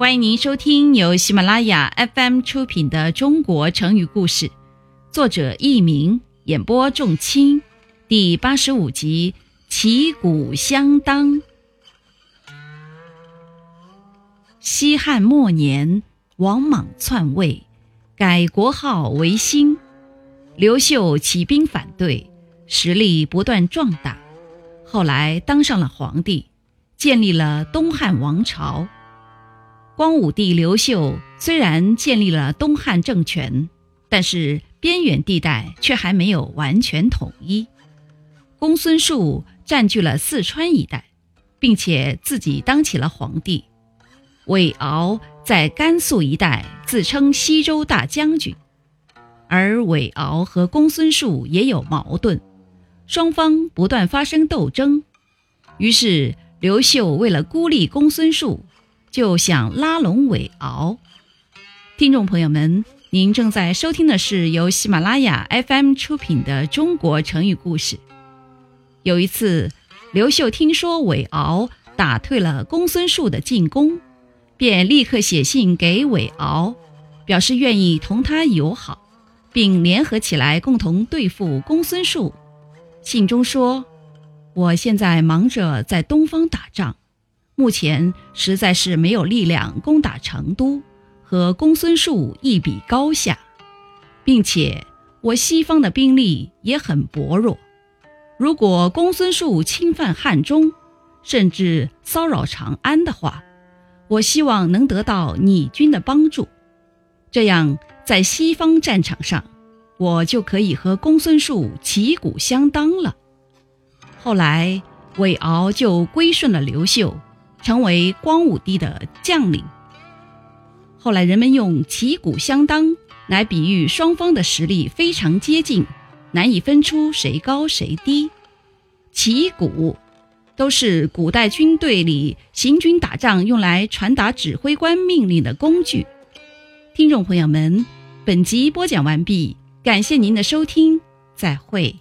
欢迎您收听由喜马拉雅 FM 出品的《中国成语故事》，作者佚名，演播仲卿，第八十五集《旗鼓相当》。西汉末年，王莽篡位，改国号为兴。刘秀起兵反对，实力不断壮大，后来当上了皇帝，建立了东汉王朝。光武帝刘秀虽然建立了东汉政权，但是边远地带却还没有完全统一。公孙述占据了四川一带，并且自己当起了皇帝。韦敖在甘肃一带自称西周大将军，而韦敖和公孙述也有矛盾，双方不断发生斗争。于是刘秀为了孤立公孙述，就想拉拢韦敖。听众朋友们，您正在收听的是由喜马拉雅 FM 出品的《中国成语故事》。有一次，刘秀听说韦敖打退了公孙述的进攻。便立刻写信给韦敖，表示愿意同他友好，并联合起来共同对付公孙述。信中说：“我现在忙着在东方打仗，目前实在是没有力量攻打成都，和公孙述一比高下，并且我西方的兵力也很薄弱。如果公孙述侵犯汉中，甚至骚扰长安的话，”我希望能得到你军的帮助，这样在西方战场上，我就可以和公孙述旗鼓相当了。后来，韦敖就归顺了刘秀，成为光武帝的将领。后来，人们用旗鼓相当来比喻双方的实力非常接近，难以分出谁高谁低。旗鼓。都是古代军队里行军打仗用来传达指挥官命令的工具。听众朋友们，本集播讲完毕，感谢您的收听，再会。